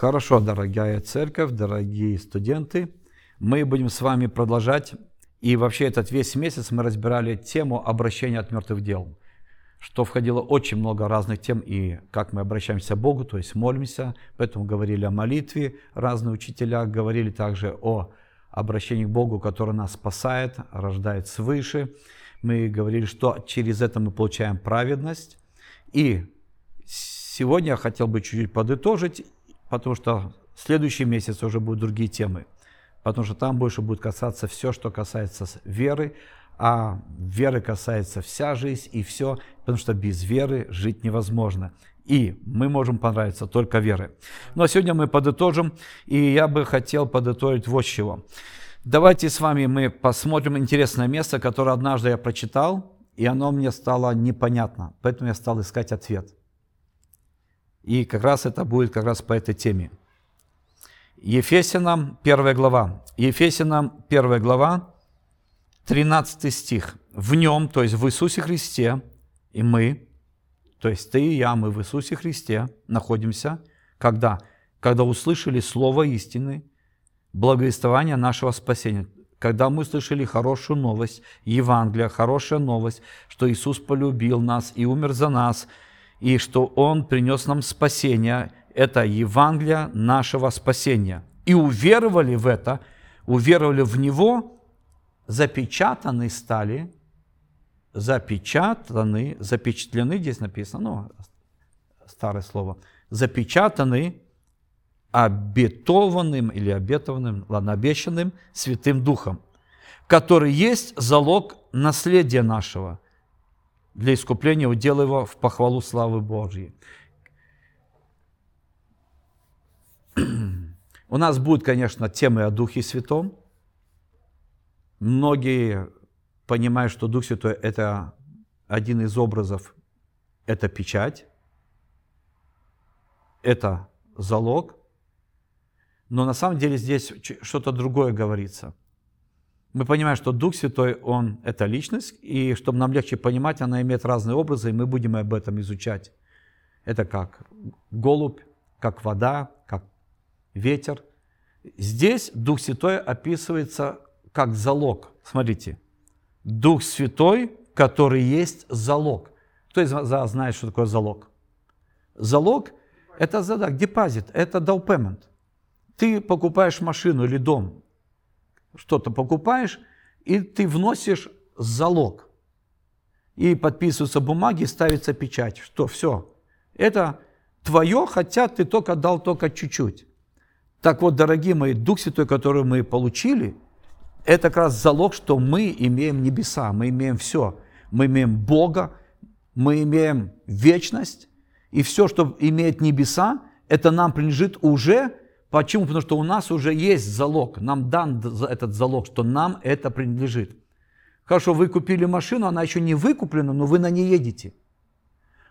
Хорошо, дорогая церковь, дорогие студенты, мы будем с вами продолжать. И вообще этот весь месяц мы разбирали тему обращения от мертвых дел, что входило очень много разных тем, и как мы обращаемся к Богу, то есть молимся, поэтому говорили о молитве, разные учителя говорили также о обращении к Богу, который нас спасает, рождает свыше. Мы говорили, что через это мы получаем праведность. И сегодня я хотел бы чуть-чуть подытожить потому что следующий месяц уже будут другие темы, потому что там больше будет касаться все, что касается веры, а веры касается вся жизнь и все, потому что без веры жить невозможно. И мы можем понравиться только верой. Ну а сегодня мы подытожим, и я бы хотел подытожить вот чего. Давайте с вами мы посмотрим интересное место, которое однажды я прочитал, и оно мне стало непонятно, поэтому я стал искать ответ – и как раз это будет как раз по этой теме. Ефесянам 1 глава. Ефесянам 1 глава, 13 стих. В нем, то есть в Иисусе Христе, и мы, то есть ты и я, мы в Иисусе Христе находимся, когда? Когда услышали Слово истины, благовествование нашего спасения. Когда мы слышали хорошую новость, Евангелие, хорошая новость, что Иисус полюбил нас и умер за нас – и что Он принес нам спасение. Это Евангелие нашего спасения. И уверовали в это, уверовали в Него, запечатаны стали, запечатаны, запечатлены, здесь написано, ну, старое слово, запечатаны обетованным или обетованным, ладно, обещанным Святым Духом, который есть залог наследия нашего – для искупления удел его в похвалу славы Божьей. У нас будет, конечно, темы о Духе Святом. Многие понимают, что Дух Святой – это один из образов, это печать, это залог. Но на самом деле здесь что-то другое говорится – мы понимаем, что Дух Святой, Он – это личность, и чтобы нам легче понимать, она имеет разные образы, и мы будем об этом изучать. Это как голубь, как вода, как ветер. Здесь Дух Святой описывается как залог. Смотрите, Дух Святой, который есть залог. Кто из вас знает, что такое залог? Залог – это задак, депозит, это payment. Ты покупаешь машину или дом, что-то покупаешь, и ты вносишь залог. И подписываются бумаги, ставится печать. Что, все. Это твое, хотя ты только дал только чуть-чуть. Так вот, дорогие мои, Дух Святой, который мы получили, это как раз залог, что мы имеем небеса, мы имеем все. Мы имеем Бога, мы имеем вечность, и все, что имеет небеса, это нам принадлежит уже Почему? Потому что у нас уже есть залог, нам дан этот залог, что нам это принадлежит. Хорошо, вы купили машину, она еще не выкуплена, но вы на ней едете.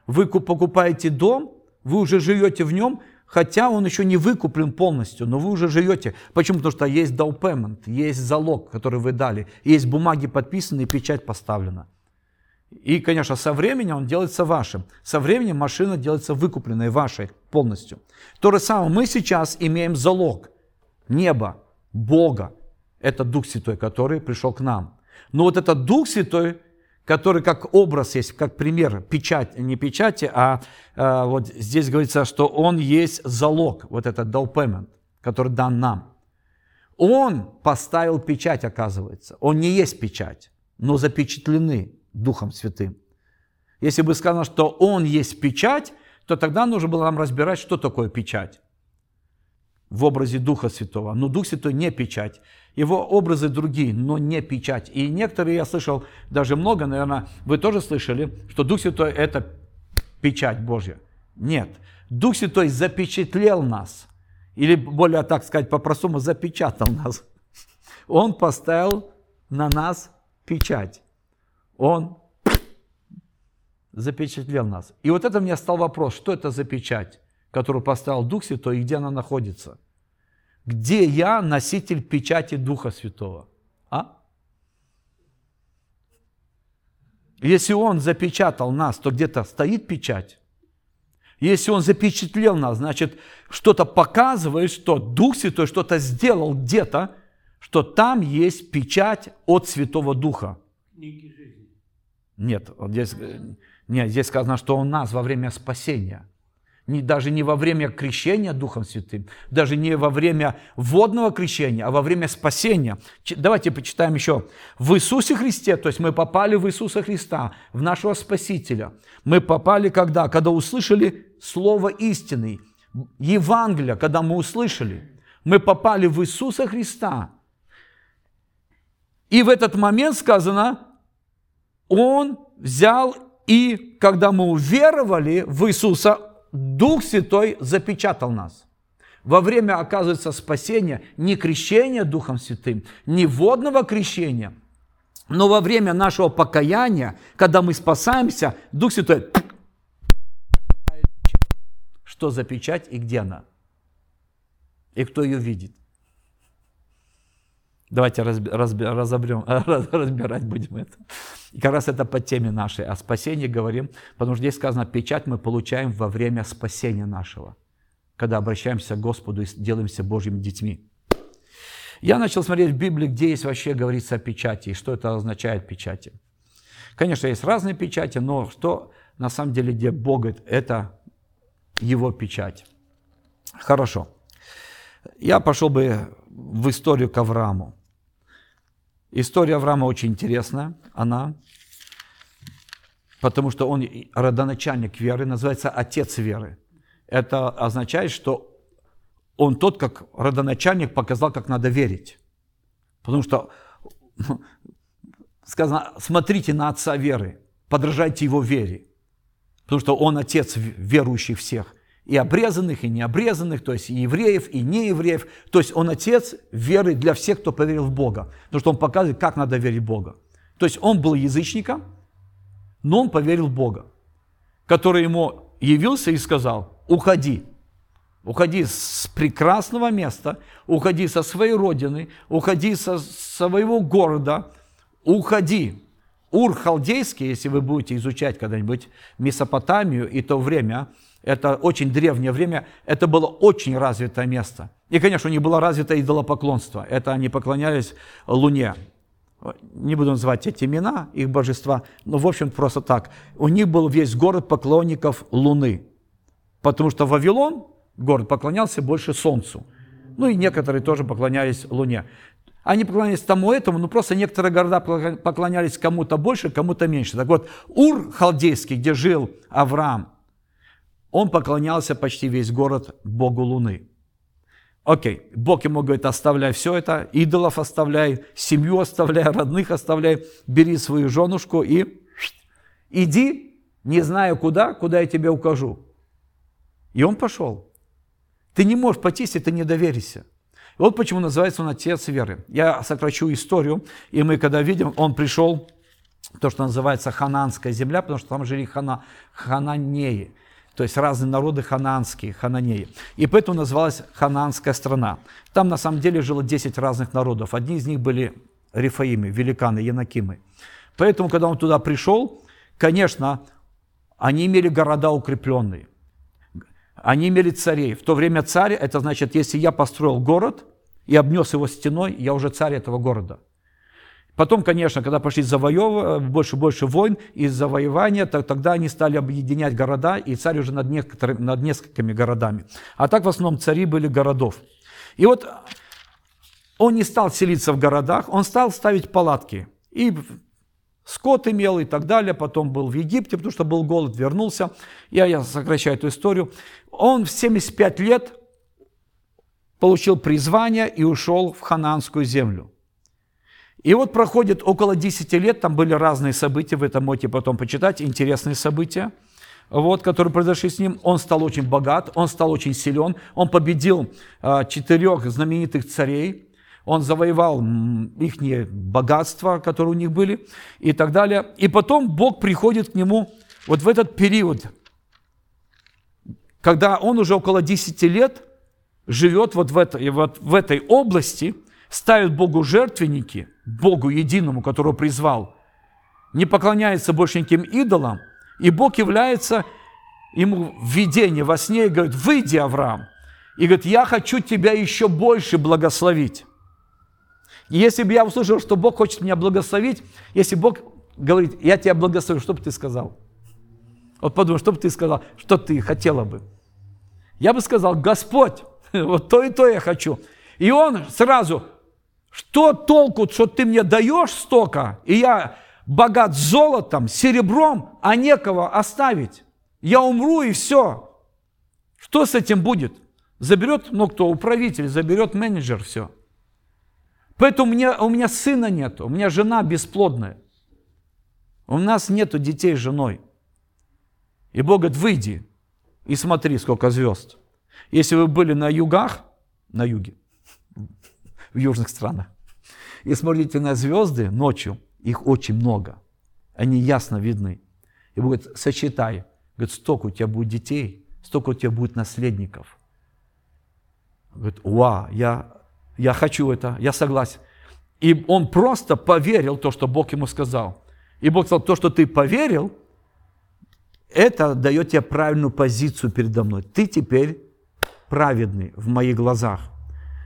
Вы покупаете дом, вы уже живете в нем, хотя он еще не выкуплен полностью, но вы уже живете. Почему? Потому что есть down payment, есть залог, который вы дали, есть бумаги подписаны печать поставлена. И, конечно, со временем он делается вашим. Со временем машина делается выкупленной вашей полностью. То же самое мы сейчас имеем залог неба, Бога. Это Дух Святой, который пришел к нам. Но вот этот Дух Святой, который как образ есть, как пример, печать, не печати, а, а вот здесь говорится, что он есть залог, вот этот down который дан нам. Он поставил печать, оказывается. Он не есть печать, но запечатлены Духом Святым. Если бы сказано, что Он есть печать, то тогда нужно было нам разбирать, что такое печать в образе Духа Святого. Но Дух Святой не печать. Его образы другие, но не печать. И некоторые, я слышал, даже много, наверное, вы тоже слышали, что Дух Святой – это печать Божья. Нет. Дух Святой запечатлел нас. Или, более так сказать, по-простому, запечатал нас. Он поставил на нас печать. Он запечатлел нас. И вот это мне стал вопрос, что это за печать, которую поставил Дух Святой и где она находится? Где я носитель печати Духа Святого? А? Если Он запечатал нас, то где-то стоит печать. Если Он запечатлел нас, значит, что-то показывает, что Дух Святой что-то сделал где-то, что там есть печать от Святого Духа. Нет, вот здесь, э, нет, здесь сказано, что Он нас во время спасения – не, даже не во время крещения Духом Святым, даже не во время водного крещения, а во время спасения. Давайте почитаем еще. В Иисусе Христе, то есть мы попали в Иисуса Христа, в нашего Спасителя. Мы попали когда? Когда услышали Слово истины, Евангелие, когда мы услышали. Мы попали в Иисуса Христа. И в этот момент сказано, Он взял и, когда мы уверовали в Иисуса, Дух Святой запечатал нас. Во время, оказывается, спасения, не крещения Духом Святым, не водного крещения, но во время нашего покаяния, когда мы спасаемся, Дух Святой, что за печать и где она? И кто ее видит? Давайте разобрем, разбирать будем это. И как раз это по теме нашей о спасении говорим, потому что здесь сказано, печать мы получаем во время спасения нашего, когда обращаемся к Господу и делаемся Божьими детьми. Я начал смотреть в Библии, где есть вообще говорится о печати, и что это означает печати. Конечно, есть разные печати, но что на самом деле, где Бог, это Его печать. Хорошо. Я пошел бы в историю к Аврааму. История Авраама очень интересная, она, потому что он родоначальник веры, называется отец веры. Это означает, что он тот, как родоначальник, показал, как надо верить. Потому что сказано, смотрите на отца веры, подражайте его вере. Потому что он отец верующих всех и обрезанных, и необрезанных, то есть и евреев, и неевреев. То есть он отец веры для всех, кто поверил в Бога. Потому что он показывает, как надо верить в Бога. То есть он был язычником, но он поверил в Бога, который ему явился и сказал, уходи, уходи с прекрасного места, уходи со своей родины, уходи со своего города, уходи. Ур халдейский, если вы будете изучать когда-нибудь Месопотамию и то время, это очень древнее время, это было очень развитое место. И, конечно, них было развито идолопоклонство. Это они поклонялись Луне. Не буду называть эти имена, их божества, но, в общем, просто так. У них был весь город поклонников Луны. Потому что Вавилон, город, поклонялся больше Солнцу. Ну и некоторые тоже поклонялись Луне. Они поклонялись тому этому, но просто некоторые города поклонялись кому-то больше, кому-то меньше. Так вот, Ур халдейский, где жил Авраам, он поклонялся почти весь город Богу Луны. Окей, Бог ему говорит, оставляй все это, идолов оставляй, семью оставляй, родных оставляй, бери свою женушку и иди, не знаю куда, куда я тебе укажу. И он пошел. Ты не можешь пойти, если ты не доверишься. Вот почему называется он отец веры. Я сокращу историю, и мы когда видим, он пришел, то, что называется хананская земля, потому что там жили хана, хананеи то есть разные народы хананские, хананеи. И поэтому называлась хананская страна. Там на самом деле жило 10 разных народов. Одни из них были рифаимы, великаны, янакимы. Поэтому, когда он туда пришел, конечно, они имели города укрепленные. Они имели царей. В то время царь, это значит, если я построил город и обнес его стеной, я уже царь этого города. Потом, конечно, когда пошли завоев... больше и больше войн и завоевания, то, тогда они стали объединять города, и царь уже над, некоторыми, над несколькими городами. А так в основном цари были городов. И вот он не стал селиться в городах, он стал ставить палатки. И скот имел и так далее, потом был в Египте, потому что был голод, вернулся. Я, я сокращаю эту историю. Он в 75 лет получил призвание и ушел в хананскую землю. И вот проходит около 10 лет, там были разные события, вы это можете потом почитать, интересные события, вот, которые произошли с ним. Он стал очень богат, он стал очень силен, он победил э, четырех знаменитых царей, он завоевал их богатства, которые у них были, и так далее. И потом Бог приходит к нему вот в этот период, когда он уже около 10 лет живет вот в этой, вот в этой области – ставит Богу жертвенники, Богу единому, которого призвал, не поклоняется больше никаким идолам, и Бог является ему видение во сне и говорит, выйди, Авраам. И говорит, я хочу тебя еще больше благословить. Если бы я услышал, что Бог хочет меня благословить, если Бог говорит, я тебя благословлю, что бы ты сказал? Вот подумай, что бы ты сказал, что ты хотела бы? Я бы сказал, Господь, вот то и то я хочу. И он сразу, что толку, что ты мне даешь столько, и я богат золотом, серебром, а некого оставить. Я умру и все. Что с этим будет? Заберет, ну кто, управитель, заберет менеджер, все. Поэтому у меня, у меня сына нет, у меня жена бесплодная. У нас нету детей с женой. И Бог говорит, выйди и смотри, сколько звезд. Если вы были на югах, на юге, в южных странах, и смотрите на звезды ночью, их очень много. Они ясно видны. И Бог говорит, сочетай. Говорит, столько у тебя будет детей, столько у тебя будет наследников. Говорит, уа, я, я хочу это, я согласен. И он просто поверил то, что Бог ему сказал. И Бог сказал, то, что ты поверил, это дает тебе правильную позицию передо мной. Ты теперь праведный в моих глазах.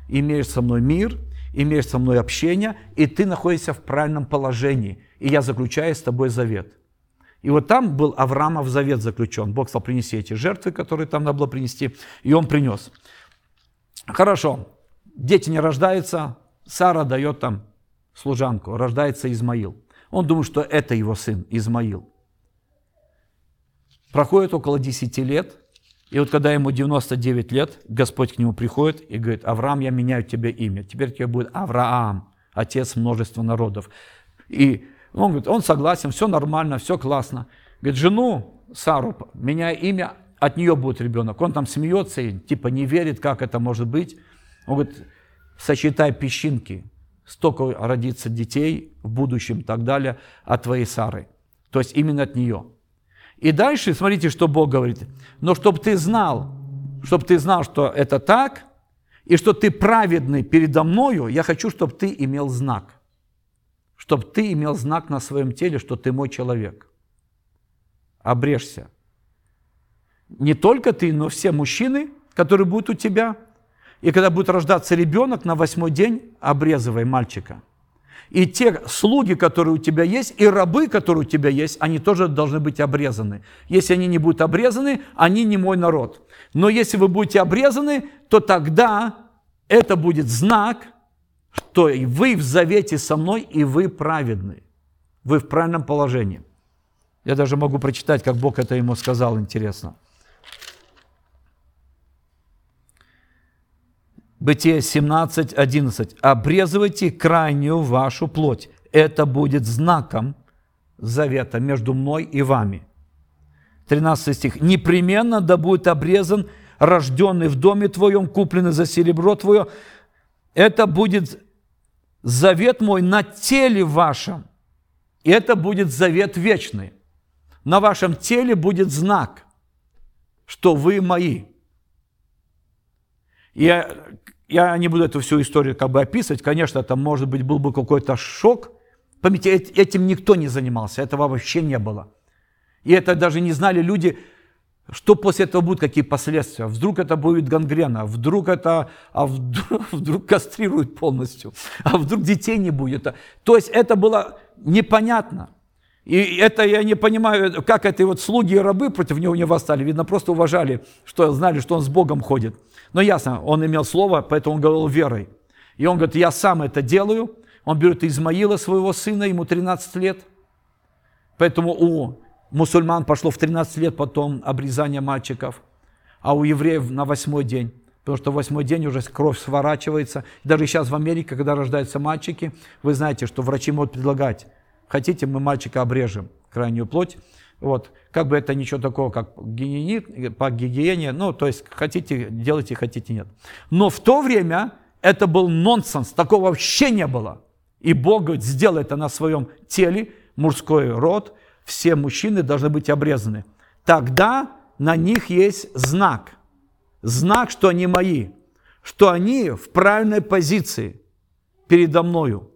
Имеешь со мной мир, имеешь со мной общение, и ты находишься в правильном положении. И я заключаю с тобой завет. И вот там был Авраамов завет заключен. Бог сказал, принеси эти жертвы, которые там надо было принести. И он принес. Хорошо. Дети не рождаются. Сара дает там служанку. Рождается Измаил. Он думает, что это его сын, Измаил. Проходит около 10 лет, и вот когда ему 99 лет, Господь к нему приходит и говорит, Авраам, я меняю тебе имя. Теперь тебе будет Авраам, отец множества народов. И он говорит, он согласен, все нормально, все классно. Говорит, жену Сару, меняя имя, от нее будет ребенок. Он там смеется и типа не верит, как это может быть. Он говорит, сочетай песчинки, столько родится детей в будущем и так далее от твоей Сары. То есть именно от нее. И дальше, смотрите, что Бог говорит. Но чтобы ты знал, чтобы ты знал, что это так, и что ты праведный передо мною, я хочу, чтобы ты имел знак. Чтобы ты имел знак на своем теле, что ты мой человек. Обрежься. Не только ты, но все мужчины, которые будут у тебя. И когда будет рождаться ребенок, на восьмой день обрезывай мальчика – и те слуги, которые у тебя есть, и рабы, которые у тебя есть, они тоже должны быть обрезаны. Если они не будут обрезаны, они не мой народ. Но если вы будете обрезаны, то тогда это будет знак, что вы в завете со мной, и вы праведны. Вы в правильном положении. Я даже могу прочитать, как Бог это ему сказал, интересно. Бытие 17, 11. «Обрезывайте крайнюю вашу плоть. Это будет знаком завета между мной и вами». 13 стих. «Непременно да будет обрезан рожденный в доме твоем, купленный за серебро твое. Это будет завет мой на теле вашем. И это будет завет вечный. На вашем теле будет знак, что вы мои. Я я не буду эту всю историю как бы описывать. Конечно, это, может быть, был бы какой-то шок. Поймите, этим никто не занимался, этого вообще не было. И это даже не знали люди, что после этого будут, какие последствия. Вдруг это будет гангрена, вдруг это, а вдруг, вдруг кастрируют полностью, а вдруг детей не будет. То есть это было непонятно. И это я не понимаю, как это вот слуги и рабы против него не восстали. Видно, просто уважали, что знали, что он с Богом ходит. Но ясно, он имел слово, поэтому он говорил верой. И он говорит, я сам это делаю. Он берет Измаила, своего сына, ему 13 лет. Поэтому у мусульман пошло в 13 лет потом обрезание мальчиков, а у евреев на восьмой день. Потому что в восьмой день уже кровь сворачивается. Даже сейчас в Америке, когда рождаются мальчики, вы знаете, что врачи могут предлагать Хотите, мы мальчика обрежем, крайнюю плоть. Вот. Как бы это ничего такого, как гигиенит, по гигиене, ну, то есть хотите, делайте, хотите, нет. Но в то время это был нонсенс, такого вообще не было. И Бог говорит, сделай это на своем теле, мужской род, все мужчины должны быть обрезаны. Тогда на них есть знак. Знак, что они мои, что они в правильной позиции передо мною.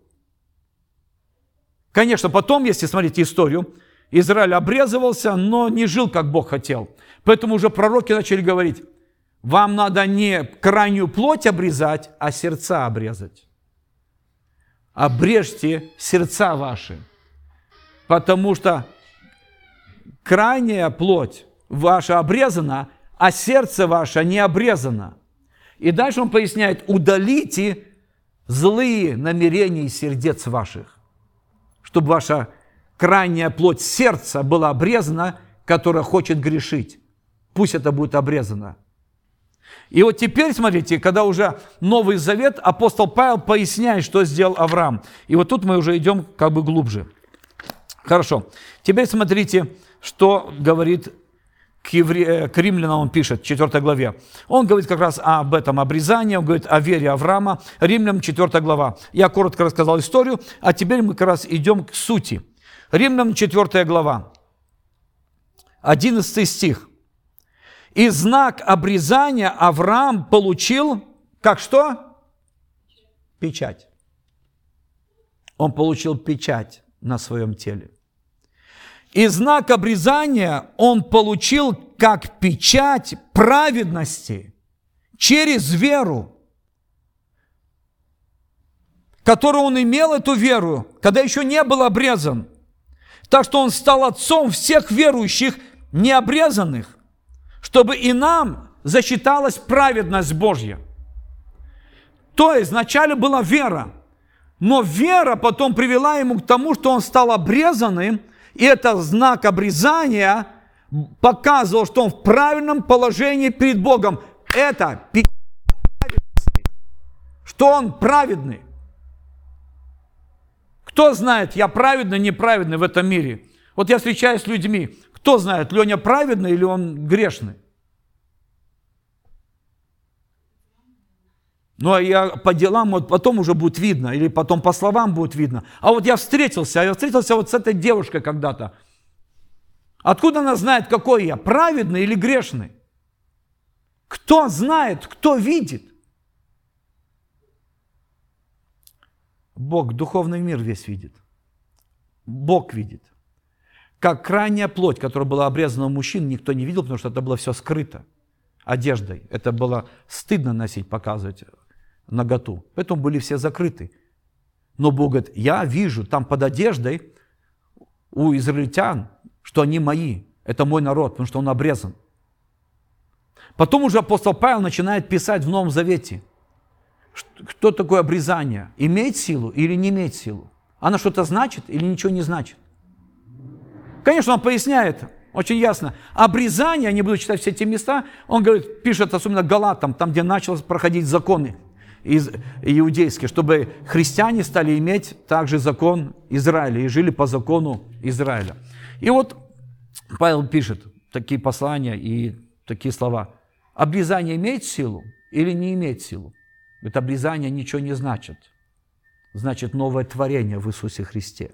Конечно, потом, если смотреть историю, Израиль обрезывался, но не жил, как Бог хотел. Поэтому уже пророки начали говорить, вам надо не крайнюю плоть обрезать, а сердца обрезать. Обрежьте сердца ваши, потому что крайняя плоть ваша обрезана, а сердце ваше не обрезано. И дальше он поясняет, удалите злые намерения сердец ваших, чтобы ваша крайняя плоть сердца была обрезана, которая хочет грешить. Пусть это будет обрезано. И вот теперь, смотрите, когда уже Новый Завет, апостол Павел поясняет, что сделал Авраам. И вот тут мы уже идем как бы глубже. Хорошо. Теперь смотрите, что говорит к, евре... Э, к римлянам он пишет, в 4 главе. Он говорит как раз об этом обрезании, он говорит о вере Авраама, Римлянам 4 глава. Я коротко рассказал историю, а теперь мы как раз идем к сути. Римлянам 4 глава, 11 стих. И знак обрезания Авраам получил, как что? Печать. Он получил печать на своем теле. И знак обрезания он получил как печать праведности через веру, которую он имел эту веру, когда еще не был обрезан. Так что он стал отцом всех верующих необрезанных чтобы и нам засчиталась праведность Божья. То есть вначале была вера, но вера потом привела ему к тому, что он стал обрезанным, и это знак обрезания показывал, что он в правильном положении перед Богом. Это что он праведный. Кто знает, я праведный, неправедный в этом мире? Вот я встречаюсь с людьми, кто знает, Леня праведный или он грешный? Ну, а я по делам, вот потом уже будет видно, или потом по словам будет видно. А вот я встретился, я встретился вот с этой девушкой когда-то. Откуда она знает, какой я, праведный или грешный? Кто знает, кто видит? Бог, духовный мир весь видит. Бог видит как крайняя плоть, которая была обрезана у мужчин, никто не видел, потому что это было все скрыто одеждой. Это было стыдно носить, показывать наготу. Поэтому были все закрыты. Но Бог говорит, я вижу там под одеждой у израильтян, что они мои. Это мой народ, потому что он обрезан. Потом уже апостол Павел начинает писать в Новом Завете, что такое обрезание. Имеет силу или не имеет силу? Оно что-то значит или ничего не значит? Конечно, он поясняет очень ясно. Обрезание, не буду читать все эти места, он говорит, пишет особенно Галатам, там, где начал проходить законы из, иудейские, чтобы христиане стали иметь также закон Израиля и жили по закону Израиля. И вот Павел пишет такие послания и такие слова. Обрезание имеет силу или не имеет силу? Это обрезание ничего не значит. Значит новое творение в Иисусе Христе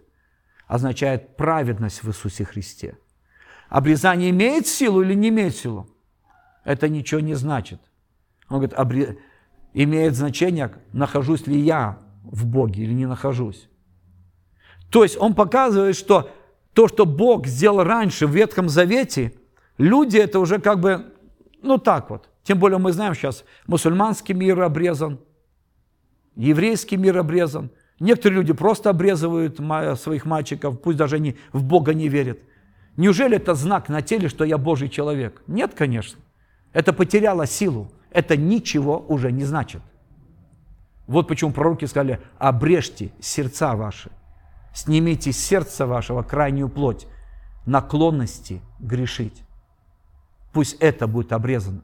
означает праведность в Иисусе Христе. Обрезание имеет силу или не имеет силу? Это ничего не значит. Он говорит, обре... имеет значение, нахожусь ли я в Боге или не нахожусь. То есть он показывает, что то, что Бог сделал раньше в Ветхом Завете, люди это уже как бы, ну так вот. Тем более мы знаем сейчас, мусульманский мир обрезан, еврейский мир обрезан – Некоторые люди просто обрезывают своих мальчиков, пусть даже они в Бога не верят. Неужели это знак на теле, что я Божий человек? Нет, конечно. Это потеряло силу. Это ничего уже не значит. Вот почему пророки сказали, обрежьте сердца ваши, снимите с сердца вашего крайнюю плоть, наклонности грешить. Пусть это будет обрезано.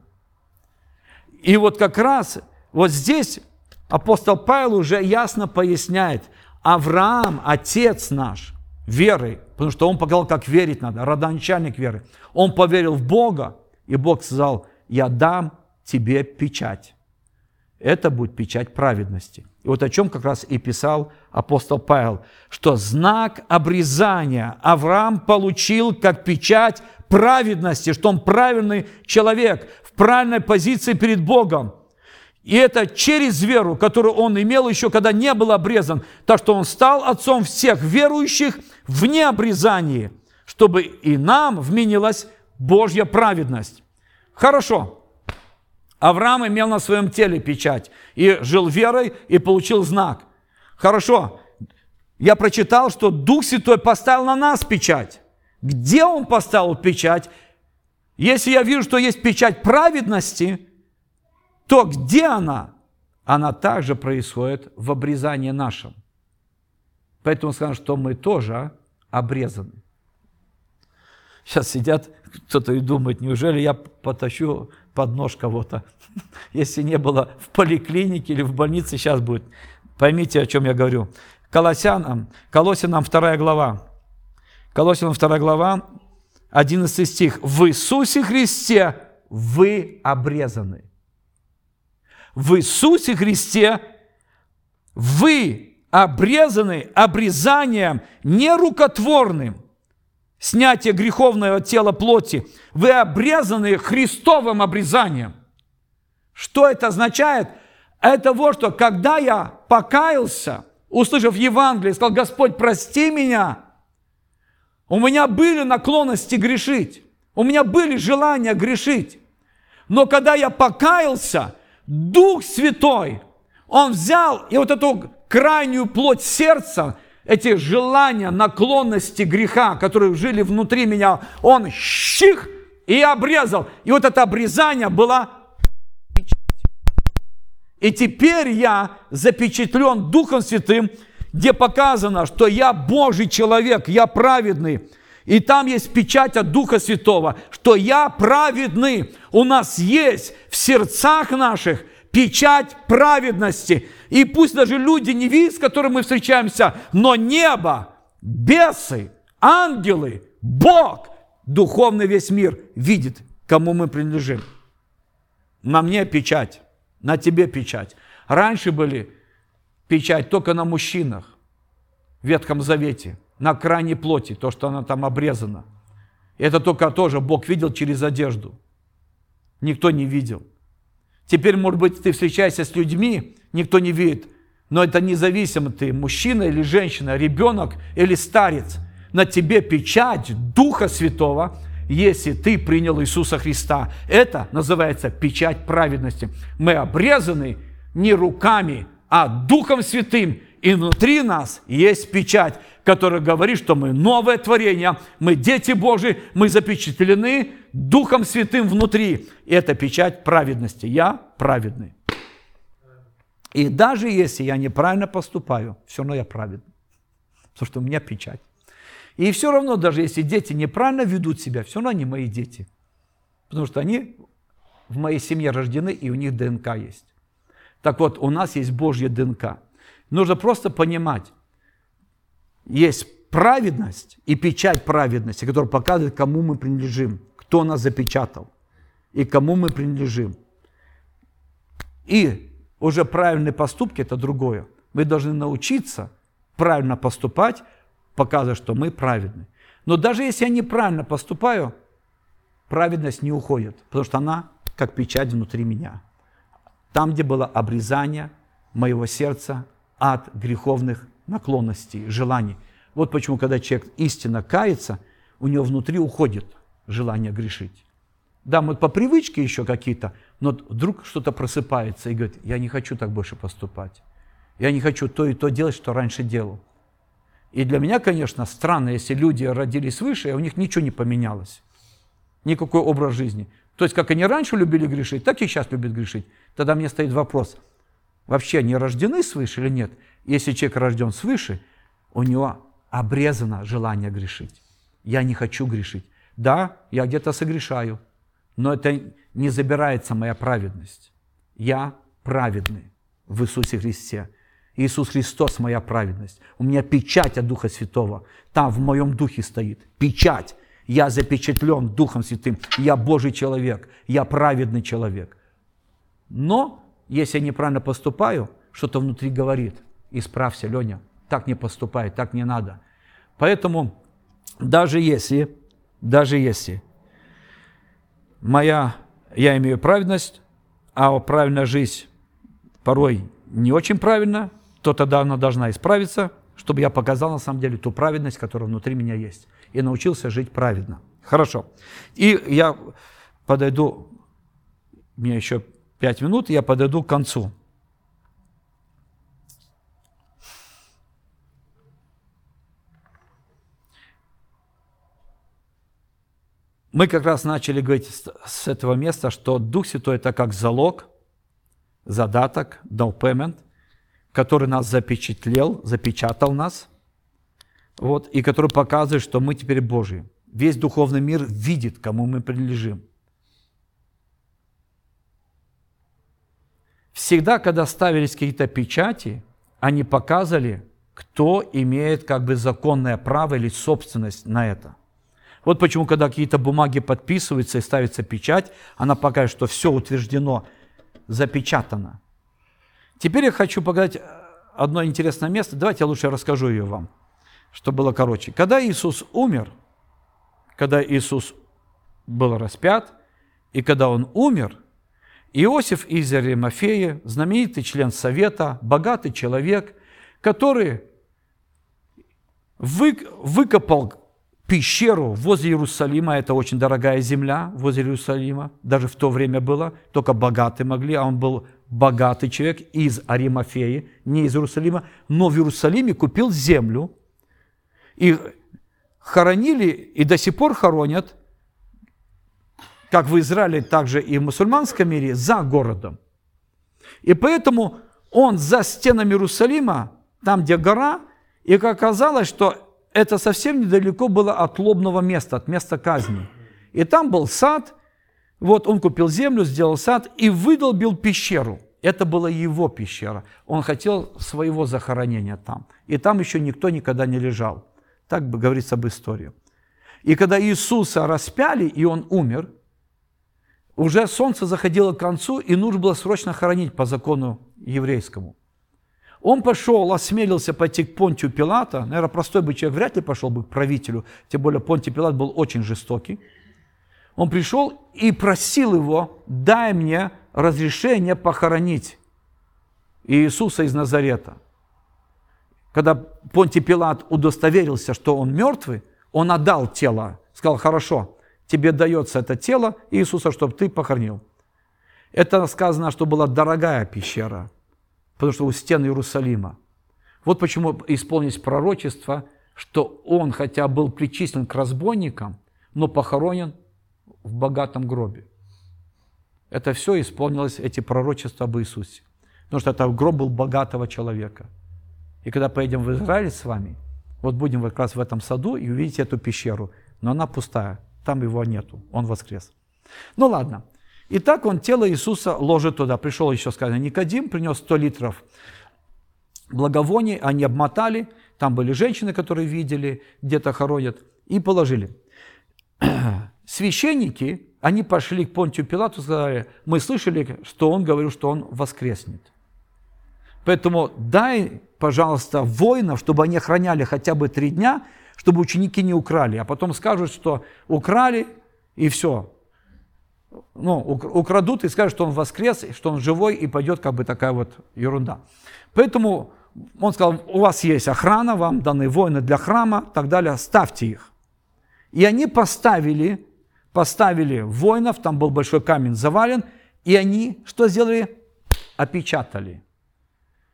И вот как раз вот здесь апостол Павел уже ясно поясняет, Авраам, отец наш, верой, потому что он показал, как верить надо, родоначальник веры. Он поверил в Бога, и Бог сказал, я дам тебе печать. Это будет печать праведности. И вот о чем как раз и писал апостол Павел, что знак обрезания Авраам получил как печать праведности, что он правильный человек, в правильной позиции перед Богом. И это через веру, которую он имел еще, когда не был обрезан. Так что он стал отцом всех верующих в необрезании, чтобы и нам вменилась Божья праведность. Хорошо. Авраам имел на своем теле печать и жил верой и получил знак. Хорошо. Я прочитал, что Дух Святой поставил на нас печать. Где Он поставил печать? Если я вижу, что есть печать праведности, то где она? Она также происходит в обрезании нашем. Поэтому скажем, что мы тоже обрезаны. Сейчас сидят кто-то и думает, неужели я потащу под нож кого-то? Если не было в поликлинике или в больнице, сейчас будет. Поймите, о чем я говорю. Колоссянам, Колосинам 2 глава. Колосинам 2 глава, 11 стих. В Иисусе Христе вы обрезаны. В Иисусе Христе вы обрезаны обрезанием нерукотворным, снятие греховного тела плоти. Вы обрезаны Христовым обрезанием. Что это означает? Это вот что, когда я покаялся, услышав Евангелие, сказал, Господь, прости меня, у меня были наклонности грешить, у меня были желания грешить. Но когда я покаялся, Дух Святой, Он взял и вот эту крайнюю плоть сердца, эти желания, наклонности греха, которые жили внутри меня, Он щих и обрезал. И вот это обрезание было и теперь я запечатлен Духом Святым, где показано, что я Божий человек, я праведный. И там есть печать от Духа Святого, что я праведный. У нас есть в сердцах наших печать праведности. И пусть даже люди не видят, с которыми мы встречаемся, но небо, бесы, ангелы, Бог, духовный весь мир видит, кому мы принадлежим. На мне печать на тебе печать. Раньше были печать только на мужчинах в Ветхом Завете, на крайней плоти, то, что она там обрезана. Это только тоже Бог видел через одежду. Никто не видел. Теперь, может быть, ты встречаешься с людьми, никто не видит, но это независимо, ты мужчина или женщина, ребенок или старец. На тебе печать Духа Святого – если ты принял Иисуса Христа. Это называется печать праведности. Мы обрезаны не руками, а Духом Святым. И внутри нас есть печать, которая говорит, что мы новое творение, мы дети Божьи, мы запечатлены Духом Святым внутри. И это печать праведности. Я праведный. И даже если я неправильно поступаю, все равно я праведный. Потому что у меня печать. И все равно, даже если дети неправильно ведут себя, все равно они мои дети. Потому что они в моей семье рождены, и у них ДНК есть. Так вот, у нас есть Божья ДНК. Нужно просто понимать, есть праведность и печать праведности, которая показывает, кому мы принадлежим, кто нас запечатал и кому мы принадлежим. И уже правильные поступки – это другое. Мы должны научиться правильно поступать, показывает, что мы праведны. Но даже если я неправильно поступаю, праведность не уходит, потому что она как печать внутри меня. Там, где было обрезание моего сердца от греховных наклонностей, желаний. Вот почему, когда человек истинно кается, у него внутри уходит желание грешить. Да, мы по привычке еще какие-то, но вдруг что-то просыпается и говорит, я не хочу так больше поступать. Я не хочу то и то делать, что раньше делал. И для меня, конечно, странно, если люди родились выше, и у них ничего не поменялось. Никакой образ жизни. То есть, как они раньше любили грешить, так и сейчас любят грешить. Тогда мне стоит вопрос, вообще они рождены свыше или нет? Если человек рожден свыше, у него обрезано желание грешить. Я не хочу грешить. Да, я где-то согрешаю, но это не забирается моя праведность. Я праведный в Иисусе Христе. Иисус Христос моя праведность. У меня печать от Духа Святого. Там в моем духе стоит. Печать. Я запечатлен Духом Святым. Я Божий человек. Я праведный человек. Но, если я неправильно поступаю, что-то внутри говорит. Исправься, Леня. Так не поступай, так не надо. Поэтому, даже если, даже если моя, я имею праведность, а правильная жизнь порой не очень правильно, то тогда она должна исправиться, чтобы я показал на самом деле ту праведность, которая внутри меня есть, и научился жить праведно. Хорошо. И я подойду, меня еще пять минут, я подойду к концу. Мы как раз начали говорить с этого места, что Дух Святой – это как залог, задаток, down payment, который нас запечатлел, запечатал нас, вот, и который показывает, что мы теперь Божьи. Весь духовный мир видит, кому мы принадлежим. Всегда, когда ставились какие-то печати, они показывали, кто имеет как бы законное право или собственность на это. Вот почему, когда какие-то бумаги подписываются и ставится печать, она показывает, что все утверждено, запечатано. Теперь я хочу показать одно интересное место. Давайте я лучше расскажу ее вам, чтобы было короче. Когда Иисус умер, когда Иисус был распят, и когда Он умер, Иосиф из Аримафея, знаменитый член Совета, богатый человек, который вы, выкопал пещеру возле Иерусалима, это очень дорогая земля возле Иерусалима, даже в то время было, только богатые могли, а он был богатый человек из Аримафеи, не из Иерусалима, но в Иерусалиме купил землю, и хоронили, и до сих пор хоронят, как в Израиле, так же и в мусульманском мире, за городом. И поэтому он за стенами Иерусалима, там, где гора, и оказалось, что это совсем недалеко было от лобного места, от места казни. И там был сад, вот он купил землю, сделал сад и выдолбил пещеру. Это была его пещера. Он хотел своего захоронения там. И там еще никто никогда не лежал. Так бы говорится об истории. И когда Иисуса распяли, и он умер, уже солнце заходило к концу, и нужно было срочно хоронить по закону еврейскому. Он пошел, осмелился пойти к Понтию Пилата. Наверное, простой бы человек вряд ли пошел бы к правителю, тем более Понтий Пилат был очень жестокий. Он пришел и просил его, дай мне разрешение похоронить Иисуса из Назарета. Когда Понтий Пилат удостоверился, что он мертвый, он отдал тело, сказал, хорошо, тебе дается это тело Иисуса, чтобы ты похоронил. Это сказано, что была дорогая пещера – потому что у стен Иерусалима. Вот почему исполнилось пророчество, что он, хотя был причислен к разбойникам, но похоронен в богатом гробе. Это все исполнилось, эти пророчества об Иисусе. Потому что это гроб был богатого человека. И когда поедем в Израиль с вами, вот будем как раз в этом саду и увидите эту пещеру, но она пустая, там его нету, он воскрес. Ну ладно, и так он тело Иисуса ложит туда. Пришел еще, сказано, Никодим, принес 100 литров благовоний, они обмотали, там были женщины, которые видели, где-то хоронят, и положили. Священники, они пошли к Понтию Пилату сказали, мы слышали, что он говорил, что он воскреснет. Поэтому дай, пожалуйста, воинов, чтобы они охраняли хотя бы три дня, чтобы ученики не украли. А потом скажут, что украли, и все, ну, украдут и скажут, что он воскрес, что он живой, и пойдет как бы такая вот ерунда. Поэтому он сказал, у вас есть охрана, вам даны воины для храма, так далее, ставьте их. И они поставили, поставили воинов, там был большой камень завален, и они что сделали? Опечатали.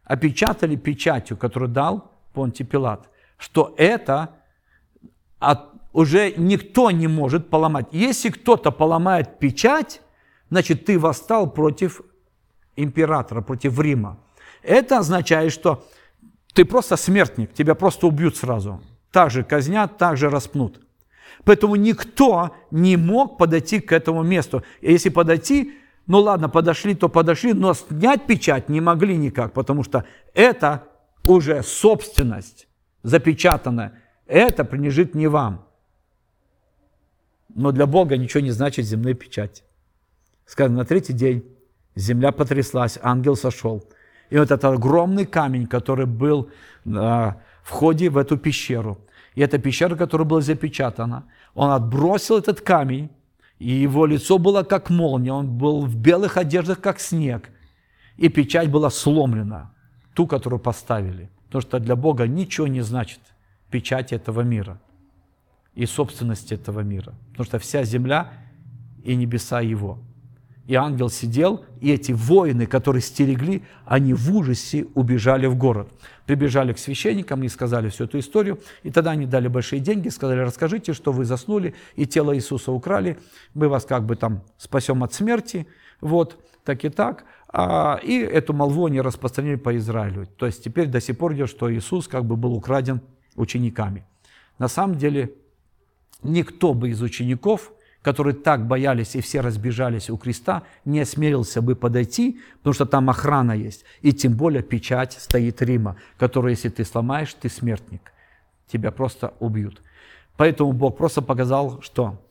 Опечатали печатью, которую дал Понти Пилат, что это от уже никто не может поломать. Если кто-то поломает печать, значит, ты восстал против императора, против Рима. Это означает, что ты просто смертник, тебя просто убьют сразу. Так же казнят, так же распнут. Поэтому никто не мог подойти к этому месту. Если подойти, ну ладно, подошли, то подошли, но снять печать не могли никак, потому что это уже собственность запечатанная. Это принадлежит не вам. Но для Бога ничего не значит земные печати. Сказано, на третий день земля потряслась, ангел сошел. И вот этот огромный камень, который был на входе в эту пещеру, и эта пещера, которая была запечатана, он отбросил этот камень, и его лицо было как молния, он был в белых одеждах, как снег, и печать была сломлена, ту, которую поставили. Потому что для Бога ничего не значит печать этого мира и собственность этого мира. Потому что вся земля и небеса Его. И ангел сидел, и эти воины, которые стерегли, они в ужасе убежали в город. Прибежали к священникам и сказали всю эту историю. И тогда они дали большие деньги, сказали, расскажите, что вы заснули, и тело Иисуса украли, мы вас как бы там спасем от смерти, вот, так и так. А, и эту молву они распространили по Израилю. То есть теперь до сих пор идет, что Иисус как бы был украден учениками. На самом деле никто бы из учеников – которые так боялись и все разбежались у креста, не осмелился бы подойти, потому что там охрана есть. И тем более печать стоит Рима, которую, если ты сломаешь, ты смертник. Тебя просто убьют. Поэтому Бог просто показал, что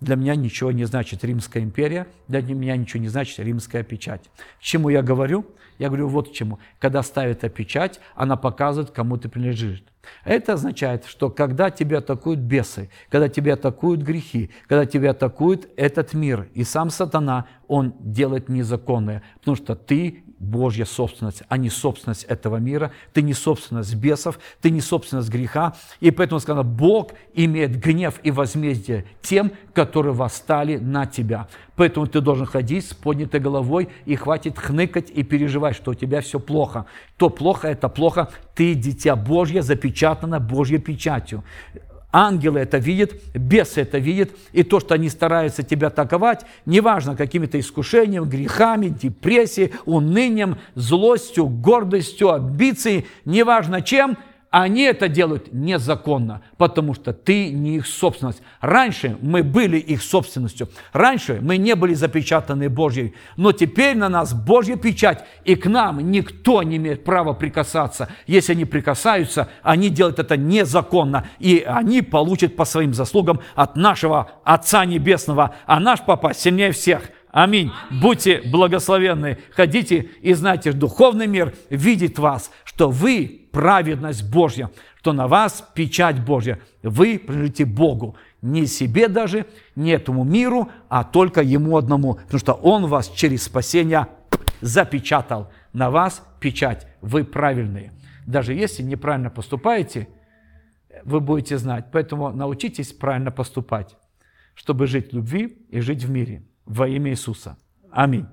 для меня ничего не значит Римская империя, для меня ничего не значит римская печать. К чему я говорю? Я говорю вот к чему. Когда ставит эта печать, она показывает, кому ты принадлежишь. Это означает, что когда тебя атакуют бесы, когда тебя атакуют грехи, когда тебя атакует этот мир, и сам сатана, он делает незаконное, потому что ты Божья собственность, а не собственность этого мира. Ты не собственность бесов, ты не собственность греха. И поэтому сказано, Бог имеет гнев и возмездие тем, которые восстали на тебя. Поэтому ты должен ходить с поднятой головой и хватит хныкать и переживать, что у тебя все плохо. То плохо, это плохо. Ты дитя Божье, запечатано Божьей печатью. Ангелы это видят, бесы это видят, и то, что они стараются тебя атаковать, неважно какими-то искушениями, грехами, депрессией, унынием, злостью, гордостью, амбицией, неважно чем – они это делают незаконно, потому что ты не их собственность. Раньше мы были их собственностью. Раньше мы не были запечатаны Божьей. Но теперь на нас Божья печать, и к нам никто не имеет права прикасаться. Если они прикасаются, они делают это незаконно. И они получат по своим заслугам от нашего Отца Небесного. А наш Папа сильнее всех. Аминь. Будьте благословенны. Ходите и знайте, духовный мир видит вас, что вы праведность Божья, что на вас печать Божья. Вы принадлежите Богу. Не себе даже, не этому миру, а только Ему одному. Потому что Он вас через спасение запечатал. На вас печать. Вы правильные. Даже если неправильно поступаете, вы будете знать. Поэтому научитесь правильно поступать, чтобы жить в любви и жить в мире во имя Иисуса. Аминь.